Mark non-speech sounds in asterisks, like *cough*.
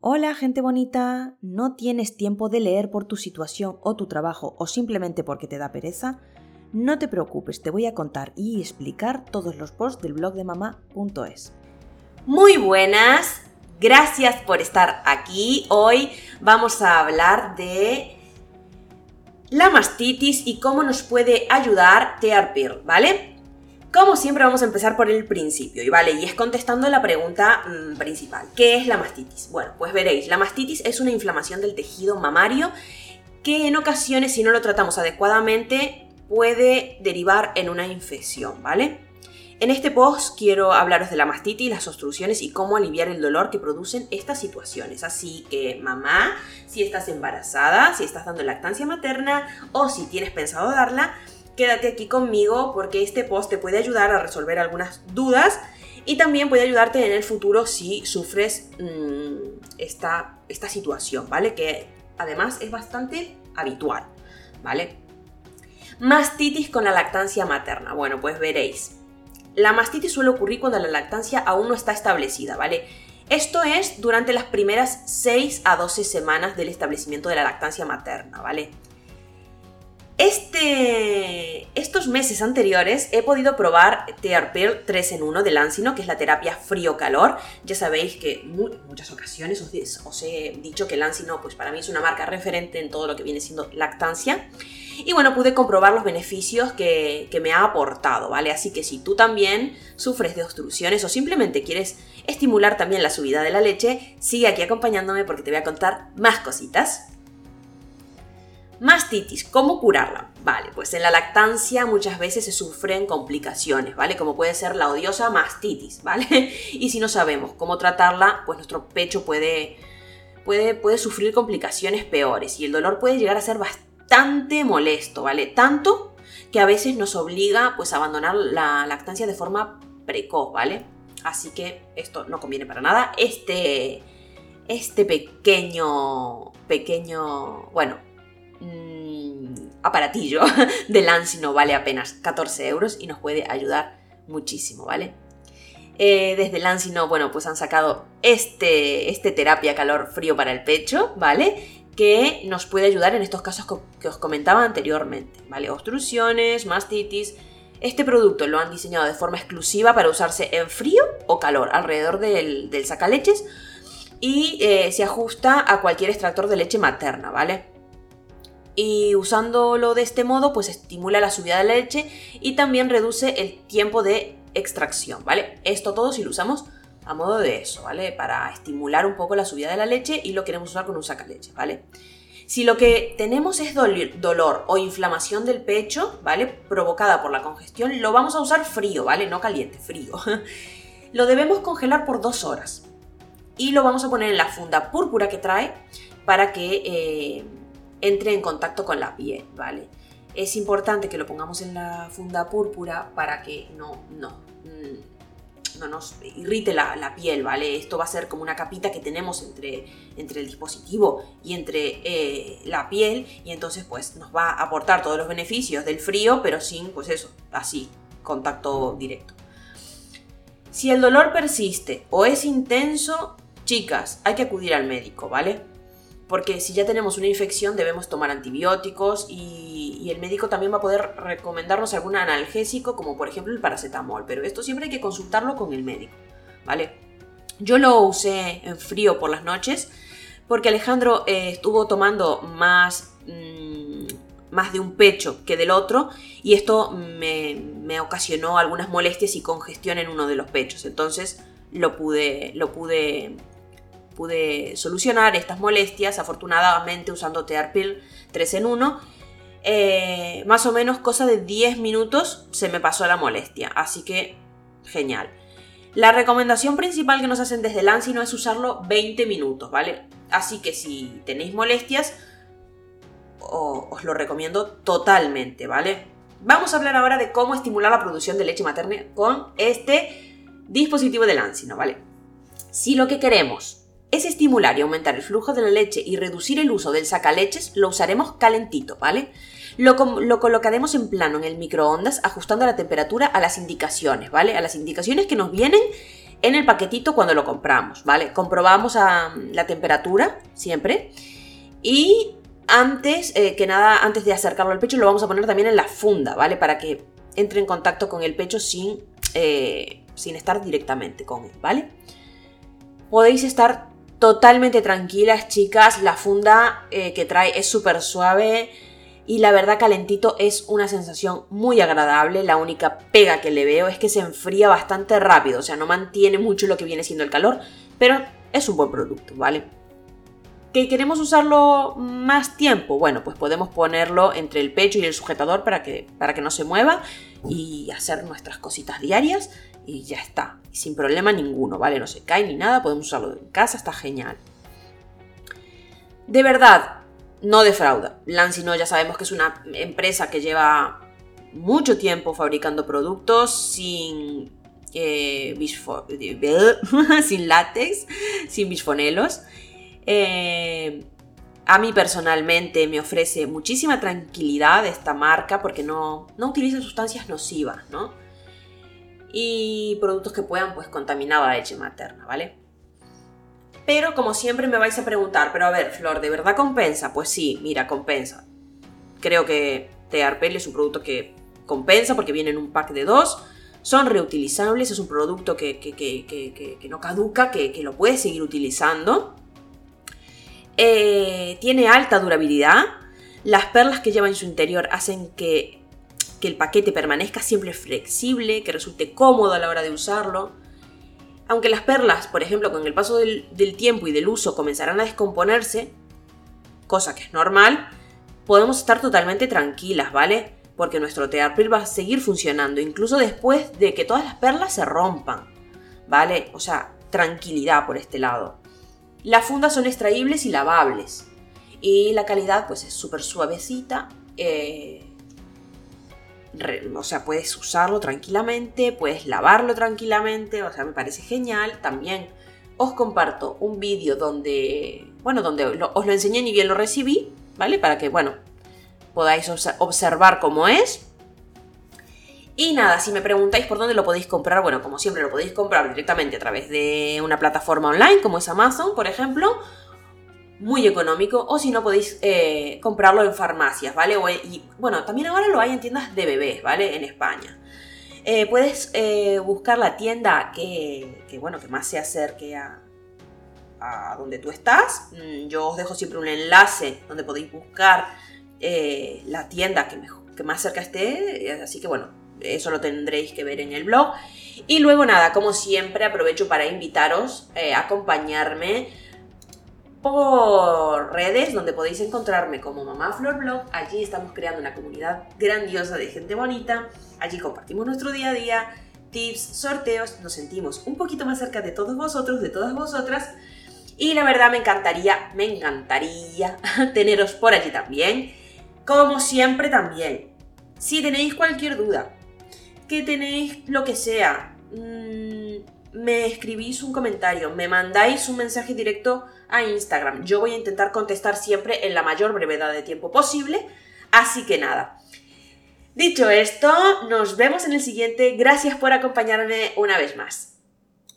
Hola gente bonita, ¿no tienes tiempo de leer por tu situación o tu trabajo o simplemente porque te da pereza? No te preocupes, te voy a contar y explicar todos los posts del blog de mamá.es. Muy buenas, gracias por estar aquí. Hoy vamos a hablar de la mastitis y cómo nos puede ayudar Tearpir, ¿vale? Como siempre vamos a empezar por el principio, y vale, y es contestando la pregunta mm, principal. ¿Qué es la mastitis? Bueno, pues veréis, la mastitis es una inflamación del tejido mamario que en ocasiones, si no lo tratamos adecuadamente, puede derivar en una infección, ¿vale? En este post quiero hablaros de la mastitis, las obstrucciones y cómo aliviar el dolor que producen estas situaciones. Así que, mamá, si estás embarazada, si estás dando lactancia materna o si tienes pensado darla, quédate aquí conmigo porque este post te puede ayudar a resolver algunas dudas y también puede ayudarte en el futuro si sufres mm, esta, esta situación, ¿vale? Que además es bastante habitual, ¿vale? Mastitis con la lactancia materna. Bueno, pues veréis. La mastitis suele ocurrir cuando la lactancia aún no está establecida, ¿vale? Esto es durante las primeras 6 a 12 semanas del establecimiento de la lactancia materna, ¿vale? Este, estos meses anteriores he podido probar Tearpil 3 en 1 de Lancino, que es la terapia frío-calor. Ya sabéis que en muchas ocasiones os, he dicho que Lancino pues para mí es una marca referente en todo lo que viene siendo lactancia. Y bueno, pude comprobar los beneficios que, que me ha aportado, ¿vale? Así que si tú también sufres de obstrucciones o simplemente quieres estimular también la subida de la leche, sigue aquí acompañándome porque te voy a contar más cositas. Mastitis, ¿cómo curarla? Vale, pues en la lactancia muchas veces se sufren complicaciones, ¿vale? Como puede ser la odiosa mastitis, ¿vale? *laughs* Y si no sabemos cómo tratarla, pues nuestro pecho puede, puede, puede sufrir complicaciones peores y el dolor puede llegar a ser bastante molesto, ¿vale? Tanto que a veces nos obliga pues a abandonar la lactancia de forma precoz, ¿vale? Así que esto no conviene para nada. Este, este pequeño, pequeño, bueno, aparatillo *laughs* de Lancino vale apenas 14 euros y nos puede ayudar muchísimo, ¿vale? Eh, desde Lancino, bueno, pues han sacado este, este terapia calor-frío para el pecho, ¿vale? Que nos puede ayudar en estos casos que os comentaba anteriormente, ¿vale? Obstrucciones, mastitis. Este producto lo han diseñado de forma exclusiva para usarse en frío o calor, alrededor del, del sacaleches, y eh, se ajusta a cualquier extractor de leche materna, ¿vale? Y usándolo de este modo pues estimula la subida de la leche y también reduce el tiempo de extracción, ¿vale? Esto todo si lo usamos a modo de eso, ¿vale? Para estimular un poco la subida de la leche y lo queremos usar con un sacaleche, ¿vale? Si lo que tenemos es dolor o inflamación del pecho, ¿vale? Provocada por la congestión, lo vamos a usar frío, ¿vale? No caliente, frío. *laughs* lo debemos congelar por dos horas. Y lo vamos a poner en la funda púrpura que trae para que eh, entre en contacto con la piel, ¿vale? Es importante que lo pongamos en la funda púrpura para que no, no, mm, no nos irrite la, piel, ¿vale? Esto va a ser como una capita que tenemos entre, entre el dispositivo y entre eh, la piel y entonces pues nos va a aportar todos los beneficios del frío, pero sin, pues eso, así, contacto directo. Si el dolor persiste o es intenso, chicas, hay que acudir al médico, ¿vale? Porque si ya tenemos una infección debemos tomar antibióticos y, el médico también va a poder recomendarnos algún analgésico como por ejemplo el paracetamol, pero esto siempre hay que consultarlo con el médico, ¿vale? Yo lo usé en frío por las noches porque Alejandro eh, estuvo tomando más, mm, más de un pecho que del otro y esto me, me ocasionó algunas molestias y congestión en uno de los pechos, entonces lo pude, lo pude pude solucionar estas molestias, afortunadamente usando Tearpil 3 en 1. Eh, más o menos cosa de 10 minutos se me pasó la molestia, así que genial. La recomendación principal que nos hacen desde no es usarlo 20 minutos, ¿vale? Así que si tenéis molestias, os lo recomiendo totalmente, ¿vale? Vamos a hablar ahora de cómo estimular la producción de leche materna con este dispositivo de Lancino, ¿vale? Si lo que queremos es estimular y aumentar el flujo de la leche y reducir el uso del sacaleches, lo usaremos calentito, ¿vale? Lo, lo, colocaremos en plano en el microondas ajustando la temperatura a las indicaciones, ¿vale? A las indicaciones que nos vienen en el paquetito cuando lo compramos, ¿vale? Comprobamos a, la temperatura siempre y antes eh, que nada, antes de acercarlo al pecho, lo vamos a poner también en la funda, ¿vale? Para que entre en contacto con el pecho sin, eh, sin estar directamente con él, ¿vale? Podéis estar totalmente tranquilas, chicas. La funda eh, que trae es súper suave y la verdad calentito es una sensación muy agradable. La única pega que le veo es que se enfría bastante rápido, o sea, no mantiene mucho lo que viene siendo el calor, pero es un buen producto, ¿vale? ¿Que queremos usarlo más tiempo? Bueno, pues podemos ponerlo entre el pecho y el sujetador para que, para que no se mueva y hacer nuestras cositas diarias y ya está, sin problema ninguno, ¿vale? No se cae ni nada, podemos usarlo en casa, está genial. De verdad, no defrauda. Lancino ya sabemos que es una empresa que lleva mucho tiempo fabricando productos sin, eh, *laughs* sin látex, sin bisfonelos. Eh, a mí personalmente me ofrece muchísima tranquilidad esta marca porque no, no utiliza sustancias nocivas, ¿no? Y productos que puedan pues contaminar la leche materna, ¿vale? Pero como siempre me vais a preguntar, pero a ver, Flor, ¿de verdad compensa? Pues sí, mira, compensa. Creo que Tearpel es un producto que compensa porque viene en un pack de dos. Son reutilizables, es un producto que, que, no caduca, que, lo puedes seguir utilizando. Eh, tiene alta durabilidad. Las perlas que lleva en su interior hacen que que el paquete permanezca siempre flexible, que resulte cómodo a la hora de usarlo. Aunque las perlas, por ejemplo, con el paso del, tiempo y del uso comenzarán a descomponerse, cosa que es normal, podemos estar totalmente tranquilas, ¿vale? Porque nuestro tearpil va a seguir funcionando, incluso después de que todas las perlas se rompan, ¿vale? O sea, tranquilidad por este lado. Las fundas son extraíbles y lavables. Y la calidad, pues, es súper suavecita. Eh, o sea, puedes usarlo tranquilamente, puedes lavarlo tranquilamente, o sea, me parece genial. También os comparto un vídeo donde, bueno, donde os lo enseñé ni bien lo recibí, ¿vale? Para que, bueno, podáis observar cómo es. Y nada, si me preguntáis por dónde lo podéis comprar, bueno, como siempre lo podéis comprar directamente a través de una plataforma online como es Amazon, por ejemplo, muy económico o si no podéis eh, comprarlo en farmacias, ¿vale? y bueno, también ahora lo hay en tiendas de bebés, ¿vale? En España. Eh, puedes eh, buscar la tienda que, bueno, que más se acerque a, a donde tú estás. Mm, yo os dejo siempre un enlace donde podéis buscar la tienda que, que más cerca esté, así que bueno, eso lo tendréis que ver en el blog. Y luego nada, como siempre aprovecho para invitaros a acompañarme por redes donde podéis encontrarme como Mamá Flor Blog. Allí estamos creando una comunidad grandiosa de gente bonita. Allí compartimos nuestro día a día, tips, sorteos. Nos sentimos un poquito más cerca de todos vosotros, de todas vosotras. Y la verdad me encantaría, me encantaría *laughs* teneros por allí también. Como siempre también. Si tenéis cualquier duda, que tenéis lo que sea, mmm, me escribís un comentario, me mandáis un mensaje directo a Instagram. Yo voy a intentar contestar siempre en la mayor brevedad de tiempo posible. Así que nada. Dicho esto, nos vemos en el siguiente. Gracias por acompañarme una vez más.